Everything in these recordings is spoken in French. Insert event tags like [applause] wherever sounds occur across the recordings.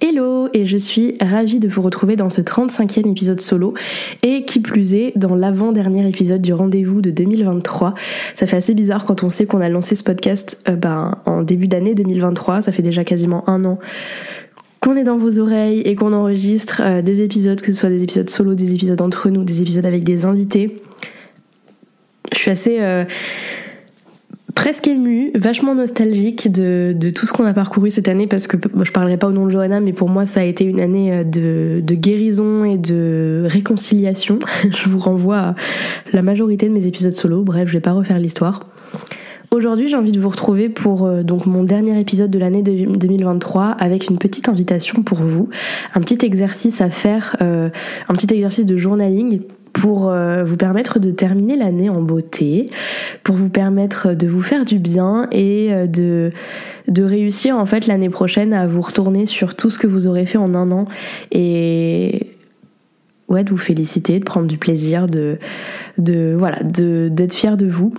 Hello et je suis ravie de vous retrouver dans ce 35e épisode solo et qui plus est dans l'avant-dernier épisode du rendez-vous de 2023. Ça fait assez bizarre quand on sait qu'on a lancé ce podcast euh, ben, en début d'année 2023, ça fait déjà quasiment un an qu'on est dans vos oreilles et qu'on enregistre euh, des épisodes, que ce soit des épisodes solo, des épisodes entre nous, des épisodes avec des invités. Je suis assez... Euh, presque émue, vachement nostalgique de, tout ce qu'on a parcouru cette année parce que je parlerai pas au nom de Johanna, mais pour moi ça a été une année euh, de, guérison et de réconciliation. [laughs] je vous renvoie à la majorité de mes épisodes solo, bref, je vais pas refaire l'histoire. Aujourd'hui, j'ai envie de vous retrouver pour euh, donc mon dernier épisode de l'année 2023 avec une petite invitation pour vous, un petit exercice à faire, euh, un petit exercice de journaling pour euh, vous permettre de terminer l'année en beauté, pour vous permettre de vous faire du bien et euh, de, de réussir en fait l'année prochaine à vous retourner sur tout ce que vous aurez fait en un an et ouais, de vous féliciter, de prendre du plaisir, de, de voilà, d'être fier de vous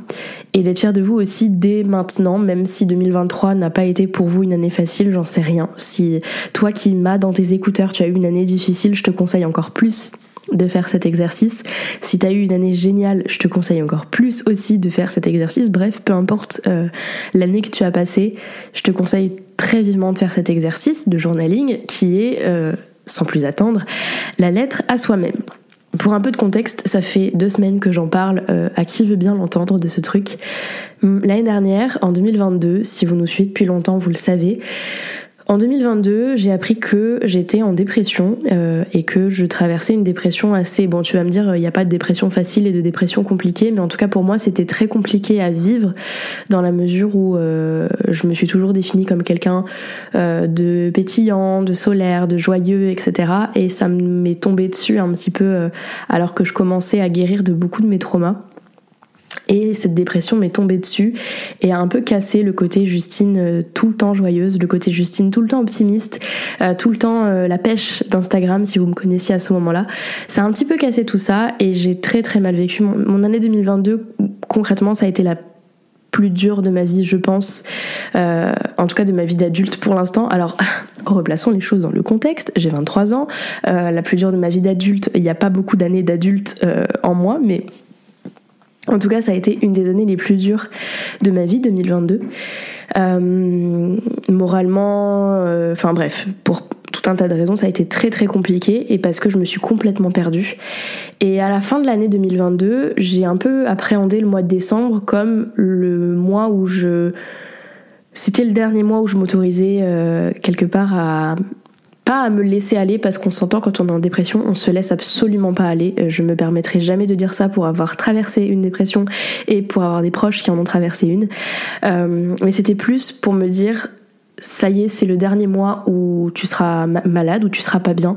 et d'être fier de vous aussi dès maintenant, même si 2023 n'a pas été pour vous une année facile, j'en sais rien. Si toi qui m'as dans tes écouteurs, tu as eu une année difficile, je te conseille encore plus de faire cet exercice. Si tu as eu une année géniale, je te conseille encore plus aussi de faire cet exercice. Bref, peu importe euh, l'année que tu as passée, je te conseille très vivement de faire cet exercice de journaling qui est, euh, sans plus attendre, la lettre à soi-même. Pour un peu de contexte, ça fait deux semaines que j'en parle euh, à qui veut bien l'entendre de ce truc. L'année dernière, en 2022, si vous nous suivez depuis longtemps, vous le savez, en 2022, j'ai appris que j'étais en dépression euh, et que je traversais une dépression assez... Bon, tu vas me dire, il n'y a pas de dépression facile et de dépression compliquée, mais en tout cas pour moi, c'était très compliqué à vivre dans la mesure où euh, je me suis toujours définie comme quelqu'un euh, de pétillant, de solaire, de joyeux, etc. Et ça m'est tombé dessus un petit peu alors que je commençais à guérir de beaucoup de mes traumas. Et cette dépression m'est tombée dessus et a un peu cassé le côté Justine euh, tout le temps joyeuse, le côté Justine tout le temps optimiste, euh, tout le temps euh, la pêche d'Instagram si vous me connaissiez à ce moment-là. Ça a un petit peu cassé tout ça et j'ai très très mal vécu. Mon, année 2022, concrètement, ça a été la plus dure de ma vie, je pense, en tout cas de ma vie d'adulte pour l'instant. Alors, [laughs] replaçons les choses dans le contexte. J'ai 23 ans, la plus dure de ma vie d'adulte. Il n'y a pas beaucoup d'années d'adulte en moi, mais en tout cas, ça a été une des années les plus dures de ma vie, 2022. Euh, moralement, euh, enfin bref, pour tout un tas de raisons, ça a été très très compliqué et parce que je me suis complètement perdue. Et à la fin de l'année 2022, j'ai un peu appréhendé le mois de décembre comme le mois où je... C'était le dernier mois où je m'autorisais euh, quelque part à à me laisser aller parce qu'on s'entend quand on est en dépression, on se laisse absolument pas aller. Euh, je me permettrai jamais de dire ça pour avoir traversé une dépression et pour avoir des proches qui en ont traversé une. Euh, mais c'était plus pour me dire ça y est, c'est le dernier mois où tu seras malade, où tu seras pas bien.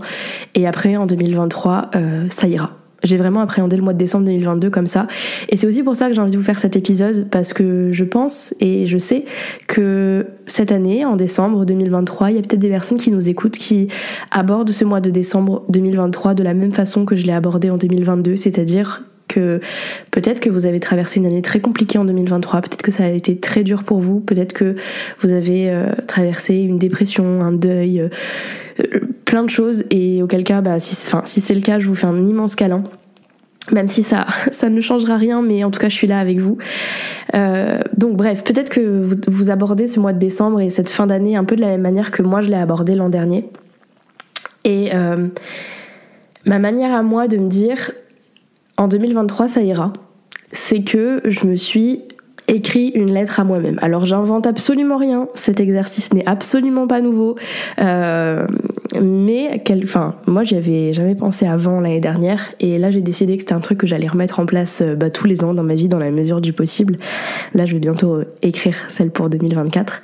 Et après, en 2023, euh, ça ira. J'ai vraiment appréhendé le mois de décembre 2022 comme ça. Et c'est aussi pour ça que j'ai envie de vous faire cet épisode, parce que je pense et je sais que cette année, en décembre 2023, il y a peut-être des personnes qui nous écoutent qui abordent ce mois de décembre 2023 de la même façon que je l'ai abordé en 2022, c'est-à-dire que peut-être que vous avez traversé une année très compliquée en 2023, peut-être que ça a été très dur pour vous, peut-être que vous avez euh, traversé une dépression, un deuil, euh, plein de choses et auquel cas, bah, si, si c'est le cas, je vous fais un immense câlin même si ça, [laughs] ça ne changera rien, mais en tout cas, je suis là avec vous. Euh, donc, bref, peut-être que vous, abordez ce mois de décembre et cette fin d'année un peu de la même manière que moi je l'ai abordé l'an dernier. Et euh, ma manière à moi de me dire, en 2023, ça ira, c'est que je me suis écrit une lettre à moi-même. Alors j'invente absolument rien, cet exercice n'est absolument pas nouveau, euh, mais quel, enfin moi j'y avais jamais pensé avant l'année dernière et là j'ai décidé que c'était un truc que j'allais remettre en place euh, bah, tous les ans dans ma vie dans la mesure du possible. Là je vais bientôt euh, écrire celle pour 2024.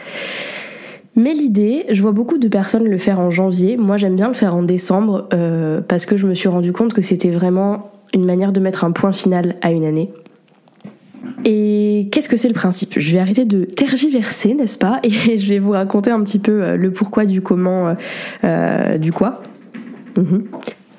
Mais l'idée, je vois beaucoup de personnes le faire en janvier. Moi, j'aime bien le faire en décembre euh, parce que je me suis rendu compte que c'était vraiment une manière de mettre un point final à une année. Et qu'est-ce que c'est le principe? Je vais arrêter de tergiverser, n'est-ce pas? Et [laughs] je vais vous raconter un petit peu euh, le pourquoi du comment, euh, euh, du quoi. Mhm.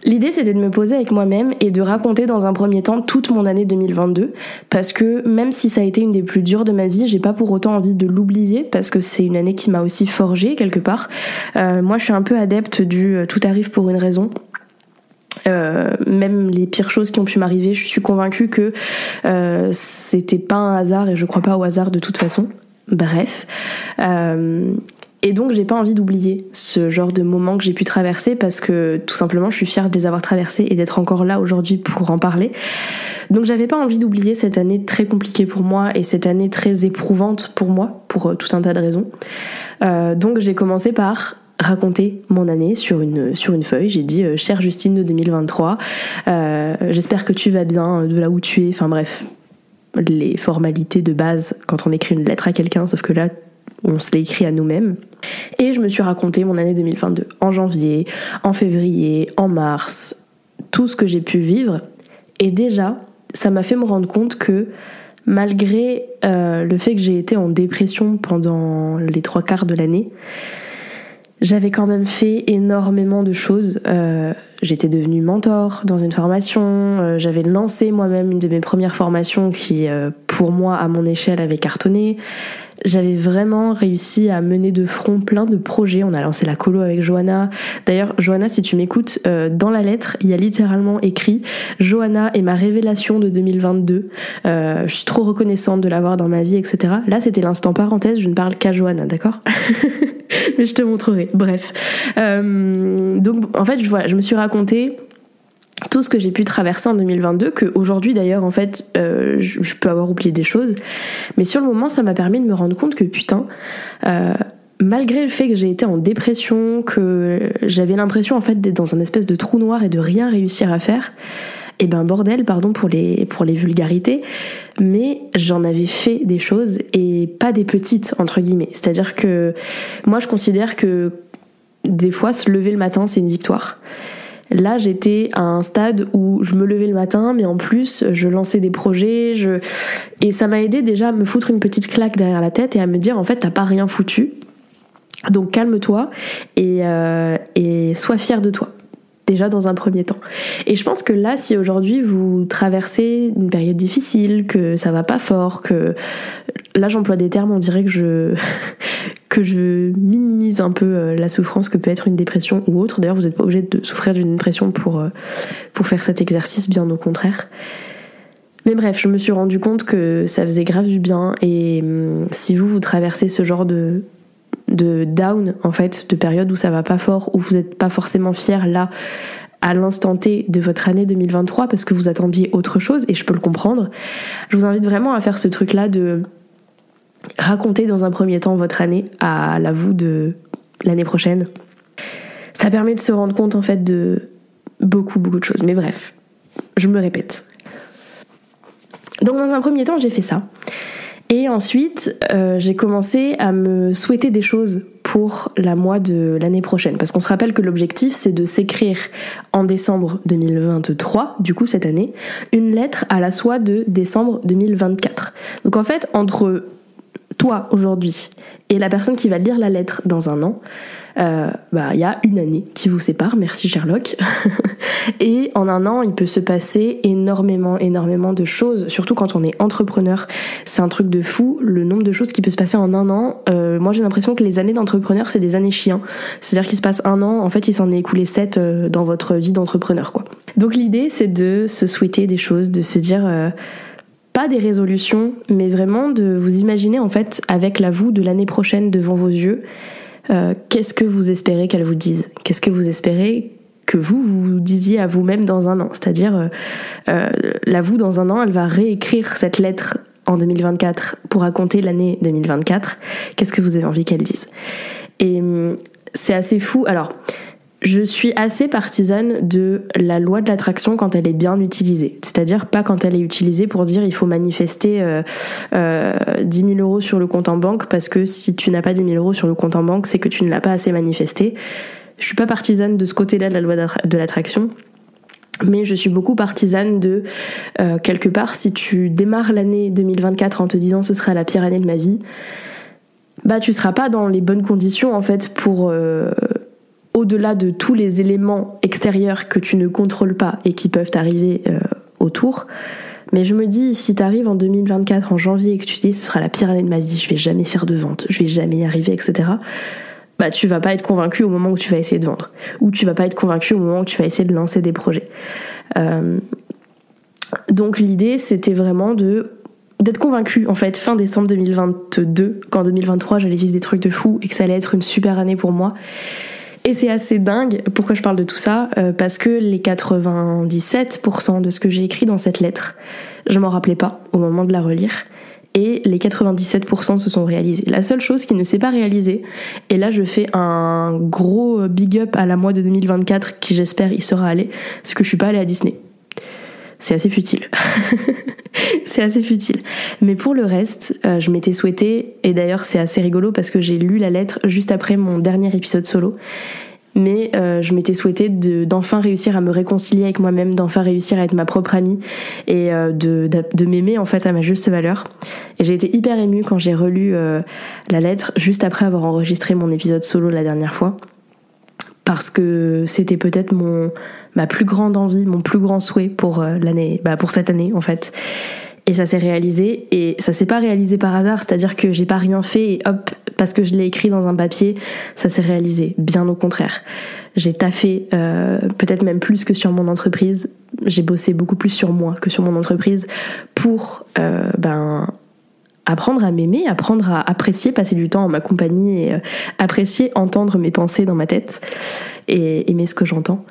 L'idée c'était de me poser avec moi-même et de raconter dans un premier temps toute mon année 2022 parce que même si ça a été une des plus dures de ma vie, j'ai pas pour autant envie de l'oublier parce que c'est une année qui m'a aussi forgé quelque part. moi je suis un peu adepte du tout arrive pour une raison. Euh, même les pires choses qui ont pu m'arriver, je suis convaincue que euh, c'était pas un hasard et je crois pas au hasard de toute façon. Bref. Euh, et donc j'ai pas envie d'oublier ce genre de moments que j'ai pu traverser parce que tout simplement je suis fière de les avoir traversés et d'être encore là aujourd'hui pour en parler. Donc j'avais pas envie d'oublier cette année très compliquée pour moi et cette année très éprouvante pour moi pour tout un tas de raisons. Donc j'ai commencé par raconter mon année sur une, sur une feuille. J'ai dit, euh, chère Justine de 2023, euh, j'espère que tu vas bien de là où tu es. Enfin bref, les formalités de base quand on écrit une lettre à quelqu'un, sauf que là, on se l'écrit à nous-mêmes. Et je me suis raconté mon année 2022 en janvier, en février, en mars, tout ce que j'ai pu vivre. Et déjà, ça m'a fait me rendre compte que malgré euh, le fait que j'ai été en dépression pendant les trois quarts de l'année, j'avais quand même fait énormément de choses. Euh, j'étais devenue mentor dans une formation. Euh, j'avais lancé moi-même une de mes premières formations qui, euh, pour moi, à mon échelle, avait cartonné. J'avais vraiment réussi à mener de front plein de projets. On a lancé la colo avec Johanna. D'ailleurs, Johanna, si tu m'écoutes, dans la lettre, il y a littéralement écrit Johanna est ma révélation de 2022. je suis trop reconnaissante de l'avoir dans ma vie, etc. Là, c'était l'instant parenthèse. Je ne parle qu'à Johanna, d'accord [laughs] mais je te montrerai. Bref. Euh, donc, en fait, je, je me suis raconté tout ce que j'ai pu traverser en 2022, que aujourd'hui d'ailleurs, en fait, euh, je, peux avoir oublié des choses. Mais sur le moment, ça m'a permis de me rendre compte que putain, euh, malgré le fait que j'ai été en dépression, que j'avais l'impression en fait d'être dans un espèce de trou noir et de rien réussir à faire, et eh ben bordel, pardon pour les, pour les vulgarités, mais j'en avais fait des choses et pas des petites, entre guillemets. C'est-à-dire que moi je considère que des fois se lever le matin c'est une victoire. Là, j'étais à un stade où je me levais le matin, mais en plus, je lançais des projets, je... et ça m'a aidé déjà à me foutre une petite claque derrière la tête et à me dire, en fait, t'as pas rien foutu. Donc calme-toi et, euh, sois fier de toi déjà dans un premier temps. Et je pense que là, si aujourd'hui vous traversez une période difficile, que ça va pas fort, que là j'emploie des termes, on dirait que je que je minimise un peu euh, la souffrance que peut être une dépression ou autre. D'ailleurs, vous n'êtes pas obligé de souffrir d'une dépression pour euh, pour faire cet exercice, bien au contraire. Mais bref, je me suis rendu compte que ça faisait grave du bien et hum, si vous vous traversez ce genre de down en fait, de période où ça va pas fort, où vous n'êtes pas forcément fier là à l'instant T de votre année 2023 parce que vous attendiez autre chose et je peux le comprendre. Je vous invite vraiment à faire ce truc là de raconter dans un premier temps votre année à la vous de l'année prochaine. Ça permet de se rendre compte en fait de beaucoup beaucoup de choses. Mais bref, je me répète. Donc dans un premier temps, j'ai fait ça. Et ensuite, euh, j'ai commencé à me souhaiter des choses pour la mois de l'année prochaine. Parce qu'on se rappelle que l'objectif, c'est de s'écrire en décembre 2023, du coup cette année, une lettre à la soie de décembre 2024. Donc en fait, entre toi aujourd'hui et la personne qui va lire la lettre dans un an, euh, bah il y a une année qui vous sépare, merci Sherlock. [laughs] et en un an, il peut se passer énormément, énormément de choses. Surtout quand on est entrepreneur, c'est un truc de fou. Le nombre de choses qui peut se passer en un an. Euh, moi, j'ai l'impression que les années d'entrepreneur, c'est des années chiens. C'est-à-dire qu'il se passe un an, en fait, il s'en est écoulé sept euh, dans votre vie d'entrepreneur, quoi. Donc l'idée, c'est de se souhaiter des choses, de se dire pas des résolutions, mais vraiment de vous imaginer en fait avec la vous de l'année prochaine devant vos yeux euh, qu'est-ce que vous espérez qu'elle vous dise? Qu'est-ce que vous espérez que vous vous disiez à vous-même dans un an? C'est-à-dire, euh, euh, la vous dans un an, elle va réécrire cette lettre en 2024 pour raconter l'année 2024, qu'est-ce que vous avez envie qu'elle dise? Et hum, c'est assez fou. Alors, je suis assez partisane de la loi de l'attraction quand elle est bien utilisée. C'est-à-dire pas quand elle est utilisée pour dire il faut manifester euh, euh, 10 000 euros sur le compte en banque parce que si tu n'as pas 10 000 euros sur le compte en banque, c'est que tu ne l'as pas assez manifesté. Je suis pas partisane de ce côté-là de la loi de l'attraction. Mais je suis beaucoup partisane de, euh, quelque part, si tu démarres l'année 2024 en te disant ce sera la pire année de ma vie, bah tu seras pas dans les bonnes conditions en fait pour euh, au-delà de tous les éléments extérieurs que tu ne contrôles pas et qui peuvent arriver euh, autour. Mais je me dis, si tu arrives en 2024, en janvier, et que tu dis ce sera la pire année de ma vie, je vais jamais faire de vente, je vais jamais y arriver, etc. Bah, tu vas pas être convaincu au moment où tu vas essayer de vendre. Ou tu vas pas être convaincu au moment où tu vas essayer de lancer des projets. Euh, donc l'idée, c'était vraiment de d'être convaincu en fait fin décembre 2022 qu'en 2023 j'allais vivre des trucs de fou et que ça allait être une super année pour moi et c'est assez dingue, pourquoi je parle de tout ça euh, Parce que les 97% de ce que j'ai écrit dans cette lettre, je m'en rappelais pas au moment de la relire. Et les 97% se sont réalisés. La seule chose qui ne s'est pas réalisée, et là je fais un gros big up à la mois de 2024 qui j'espère y sera allé, c'est que je suis pas allée à Disney. C'est assez futile. [laughs] c'est assez futile. Mais pour le reste, euh, je m'étais souhaité, et d'ailleurs c'est assez rigolo parce que j'ai lu la lettre juste après mon dernier épisode solo, mais euh, je m'étais souhaité d'enfin réussir à me réconcilier avec moi-même, d'enfin réussir à être ma propre amie et euh, de, de, m'aimer en fait à ma juste valeur. Et j'ai été hyper émue quand j'ai relu la lettre juste après avoir enregistré mon épisode solo la dernière fois parce que c'était peut-être mon ma plus grande envie, mon plus grand souhait pour euh, l'année, bah pour cette année en fait. Et ça s'est réalisé et ça s'est pas réalisé par hasard, c'est-à-dire que j'ai pas rien fait et hop parce que je l'ai écrit dans un papier, ça s'est réalisé. Bien au contraire, j'ai taffé euh, peut-être même plus que sur mon entreprise. J'ai bossé beaucoup plus sur moi que sur mon entreprise pour euh, ben apprendre à m'aimer, apprendre à apprécier passer du temps en ma compagnie et euh, apprécier entendre mes pensées dans ma tête et aimer ce que j'entends.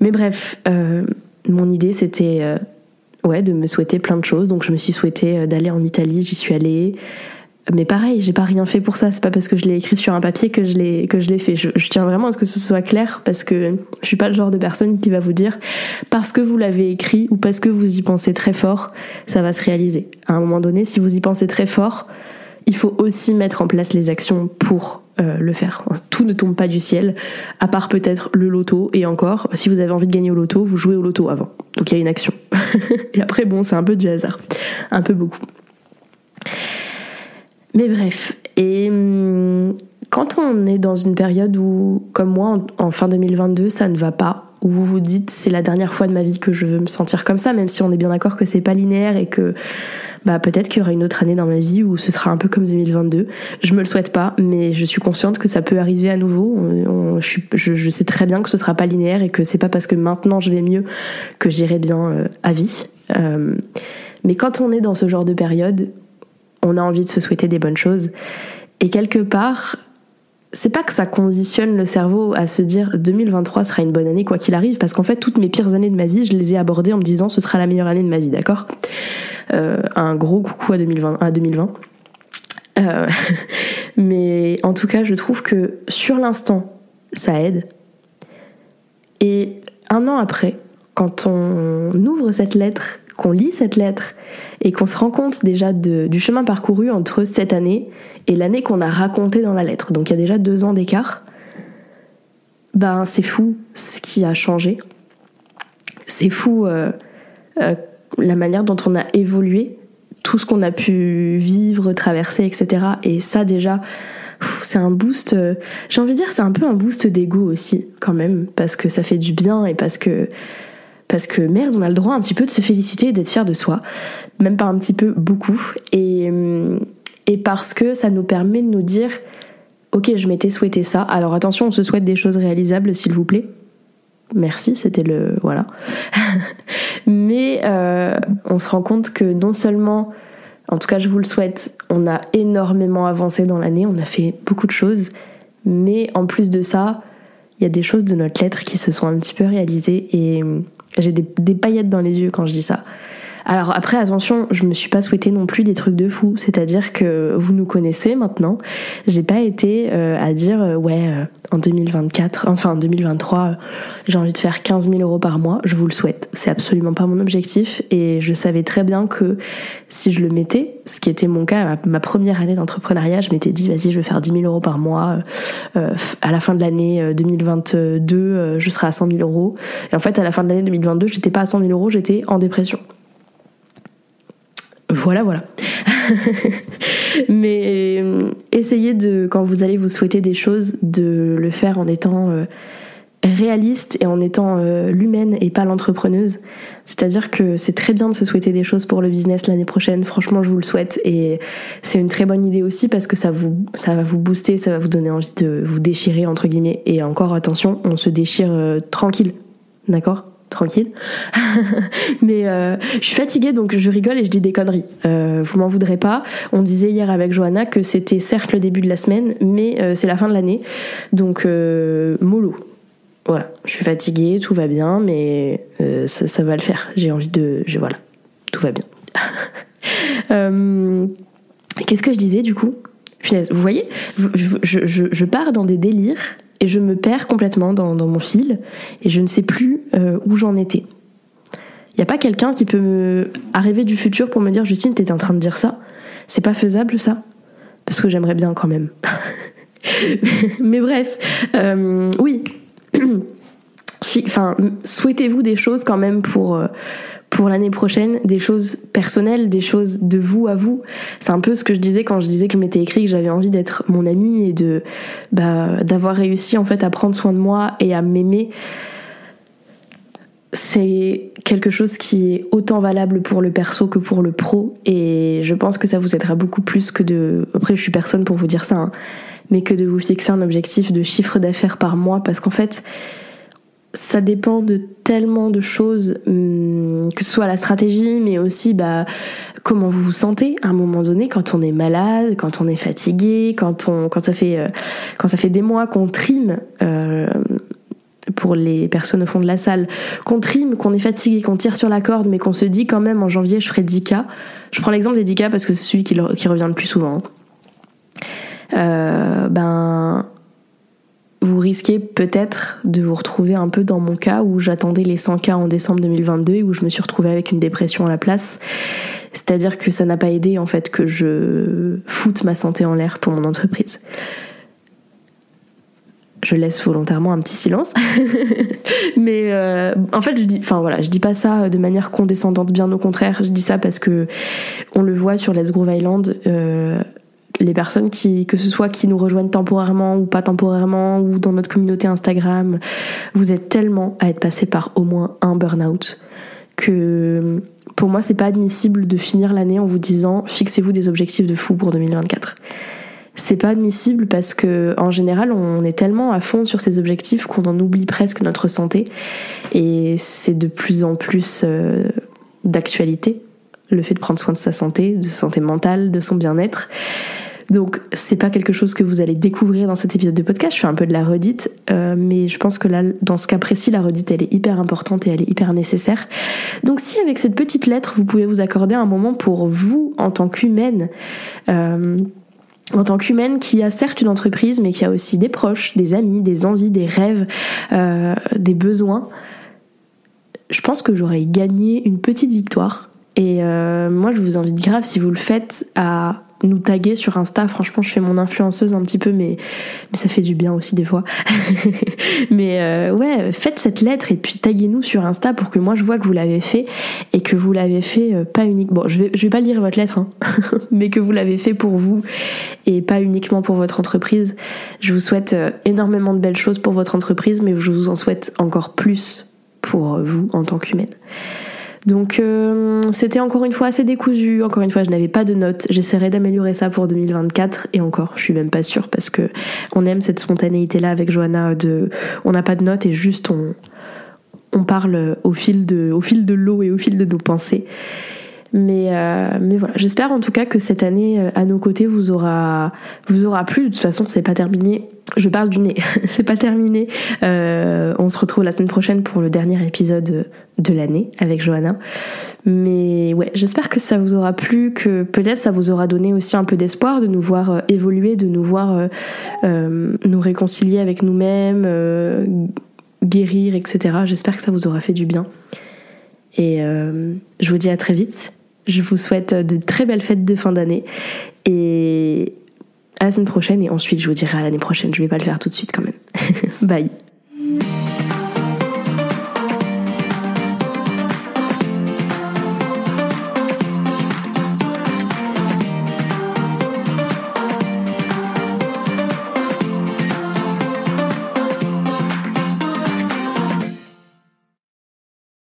Mais bref, euh, mon idée c'était euh, ouais de me souhaiter plein de choses. Donc je me suis souhaité d'aller en Italie, j'y suis allée. Mais pareil, j'ai pas rien fait pour ça. C'est pas parce que je l'ai écrit sur un papier que je l'ai que je l'ai fait. Je, tiens vraiment à ce que ce soit clair parce que je suis pas le genre de personne qui va vous dire parce que vous l'avez écrit ou parce que vous y pensez très fort, ça va se réaliser. À un moment donné, si vous y pensez très fort, il faut aussi mettre en place les actions pour euh, le faire. Tout ne tombe pas du ciel, à part peut-être le loto. Et encore, si vous avez envie de gagner au loto, vous jouez au loto avant. Donc il y a une action. [laughs] et après, bon, c'est un peu du hasard, un peu beaucoup. Mais bref, et hum, quand on est dans une période où, comme moi, en, fin 2022, ça ne va pas, où vous vous dites c'est la dernière fois de ma vie que je veux me sentir comme ça, même si on est bien d'accord que c'est pas linéaire et que bah peut-être qu'il y aura une autre année dans ma vie où ce sera un peu comme 2022. Je me le souhaite pas, mais je suis consciente que ça peut arriver à nouveau. je, sais très bien que ce sera pas linéaire et que c'est pas parce que maintenant je vais mieux que j'irai bien euh, à vie. Euh, mais quand on est dans ce genre de période on a envie de se souhaiter des bonnes choses. Et quelque part, c'est pas que ça conditionne le cerveau à se dire 2023 sera une bonne année quoi qu'il arrive, parce qu'en fait toutes mes pires années de ma vie, je les ai abordées en me disant ce sera la meilleure année de ma vie, d'accord? Euh, Un gros coucou à 2020. À 2020. Euh, [laughs] mais en tout cas, je trouve que sur l'instant, ça aide. Et un an après, quand on ouvre cette lettre qu'on lit cette lettre et qu'on se rend compte déjà du chemin parcouru entre cette année et l'année qu'on a racontée dans la lettre, donc il y a déjà deux ans d'écart, ben c'est fou ce qui a changé. C'est fou euh, euh, la manière dont on a évolué, tout ce qu'on a pu vivre, traverser, etc. Et ça déjà, c'est un boost, euh, j'ai envie de dire c'est un peu un boost d'ego aussi quand même, parce que ça fait du bien et parce que parce que merde, on a le droit un petit peu de se féliciter et d'être fier de soi, même pas un petit peu, beaucoup, et, euh, et parce que ça nous permet de nous dire, ok, je m'étais souhaité ça, alors attention, on se souhaite des choses réalisables, s'il vous plaît. Merci, c'était le voilà. [laughs] Mais euh, on se rend compte que non seulement, en tout cas je vous le souhaite, on a énormément avancé dans l'année, on a fait beaucoup de choses, mais en plus de ça, il y a des choses de notre lettre qui se sont un petit peu réalisées et j'ai des, paillettes dans les yeux quand je dis ça. Alors après, attention, je me suis pas souhaité non plus des trucs de fou. C'est-à-dire que vous nous connaissez maintenant. J'ai pas été euh, à dire euh, ouais euh, en 2024, enfin en 2023, j'ai envie de faire 15 000 euros par mois. Je vous le souhaite. C'est absolument pas mon objectif et je savais très bien que si je le mettais, ce qui était mon cas, ma première année d'entrepreneuriat, je m'étais dit vas-y, je vais faire 10 000 euros par mois. à la fin de l'année 2022, je serai à 100 000 euros. Et en fait, à la fin de l'année 2022, j'étais pas à 100 000 euros, j'étais en dépression. Voilà, voilà. [laughs] Mais euh, essayez de, quand vous allez vous souhaiter des choses, de le faire en étant euh, réaliste et en étant euh, l'humaine et pas l'entrepreneuse. C'est-à-dire que c'est très bien de se souhaiter des choses pour le business l'année prochaine. Franchement, je vous le souhaite et c'est une très bonne idée aussi parce que ça vous, ça va vous booster, ça va vous donner envie de vous déchirer entre guillemets. Et encore attention, on se déchire tranquille, d'accord? Tranquille. [laughs] mais euh, je suis fatiguée donc je rigole et je dis des conneries. Euh, vous m'en voudrez pas. On disait hier avec Johanna que c'était certes le début de la semaine, mais euh, c'est la fin de l'année. Donc mollo. Voilà, je suis fatiguée, tout va bien, mais ça, va le faire. J'ai envie de, je, voilà, tout va bien. [laughs] Qu'est-ce que je disais du coup? Vous voyez, je, je pars dans des délires et je me perds complètement dans, mon fil et je ne sais plus euh, où j'en étais. Il n'y a pas quelqu'un qui peut me arriver du futur pour me dire Justine, t'étais en train de dire ça. C'est pas faisable ça Parce que j'aimerais bien quand même. [laughs] Mais bref, euh, oui. [clears throat] enfin, souhaitez-vous des choses quand même pour. Pour l'année prochaine des choses personnelles, des choses de vous à vous. C'est un peu ce que je disais quand je disais que je m'étais écrit que j'avais envie d'être mon amie et de bah, d'avoir réussi en fait à prendre soin de moi et à m'aimer. C'est quelque chose qui est autant valable pour le perso que pour le pro et je pense que ça vous aidera beaucoup plus que de. Après, je suis personne pour vous dire ça, hein, mais que de vous fixer un objectif de chiffre d'affaires par mois parce qu'en fait, ça dépend de tellement de choses, hum, que ce soit la stratégie, mais aussi bah, comment vous vous sentez à un moment donné quand on est malade, quand on est fatigué, quand, on, quand, ça, fait, euh, quand ça fait des mois qu'on trime. Euh, pour les personnes au fond de la salle, qu'on trime, qu'on est fatigué, qu'on tire sur la corde, mais qu'on se dit quand même en janvier je ferai 10K. Je prends l'exemple des 10K parce que c'est celui qui, revient le plus souvent. Euh, ben vous risquez peut-être de vous retrouver un peu dans mon cas où j'attendais les 100 cas en décembre 2022 et où je me suis retrouvée avec une dépression à la place. C'est-à-dire que ça n'a pas aidé en fait que je foute ma santé en l'air pour mon entreprise. Je laisse volontairement un petit silence, [laughs] mais euh, en fait je dis, enfin voilà, je dis pas ça de manière condescendante, bien au contraire, je dis ça parce que on le voit sur Let's Groove Island. Euh, les personnes qui, que ce soit qui nous rejoignent temporairement ou pas temporairement, ou dans notre communauté Instagram, vous êtes tellement à être passé par au moins un burn-out que pour moi c'est pas admissible de finir l'année en vous disant fixez-vous des objectifs de fou pour 2024. C'est pas admissible parce que en général on est tellement à fond sur ces objectifs qu'on en oublie presque notre santé et c'est de plus en plus euh, d'actualité le fait de prendre soin de sa santé, de sa santé mentale, de son bien-être. Donc c'est pas quelque chose que vous allez découvrir dans cet épisode de podcast, je fais un peu de la redite, euh, mais je pense que là, dans ce cas précis, la redite elle est hyper importante et elle est hyper nécessaire. Donc si avec cette petite lettre, vous pouvez vous accorder un moment pour vous en tant qu'humaine, euh, en tant qu'humaine qui a certes une entreprise, mais qui a aussi des proches, des amis, des envies, des rêves, euh, des besoins, je pense que j'aurais gagné une petite victoire. Et moi, je vous invite grave, si vous le faites, à nous taguer sur Insta. Franchement, je fais mon influenceuse un petit peu, mais, mais ça fait du bien aussi des fois. [laughs] mais euh, ouais, faites cette lettre et puis taguez-nous sur Insta pour que moi je vois que vous l'avez fait et que vous l'avez fait euh, pas unique. Bon, je vais, vais pas lire votre lettre, hein, [laughs] mais que vous l'avez fait pour vous et pas uniquement pour votre entreprise. Je vous souhaite euh, énormément de belles choses pour votre entreprise, mais je vous en souhaite encore plus pour vous en tant qu'humaine. Donc euh, c'était encore une fois assez décousu, encore une fois je n'avais pas de notes, j'essaierai d'améliorer ça pour 2024 et encore je suis même pas sûre parce que on aime cette spontanéité là avec Johanna de on n'a pas de notes et juste on, on parle au fil de, au fil de l'eau et au fil de nos pensées. Mais, mais voilà, j'espère en tout cas que cette année à nos côtés vous aura, vous aura plu. De toute façon, c'est pas terminé je parle du nez, [laughs] c'est pas terminé. Euh, on se retrouve la semaine prochaine pour le dernier épisode de l'année avec Johanna. Mais ouais, j'espère que ça vous aura plu, que peut-être ça vous aura donné aussi un peu d'espoir de nous voir euh, évoluer, de nous voir euh, nous réconcilier avec nous-mêmes, guérir, etc. J'espère que ça vous aura fait du bien. Et je vous dis à très vite. Je vous souhaite de très belles fêtes de fin d'année. Et à la semaine prochaine et ensuite je vous dirai à l'année prochaine. Je vais pas le faire tout de suite quand même. [laughs] Bye.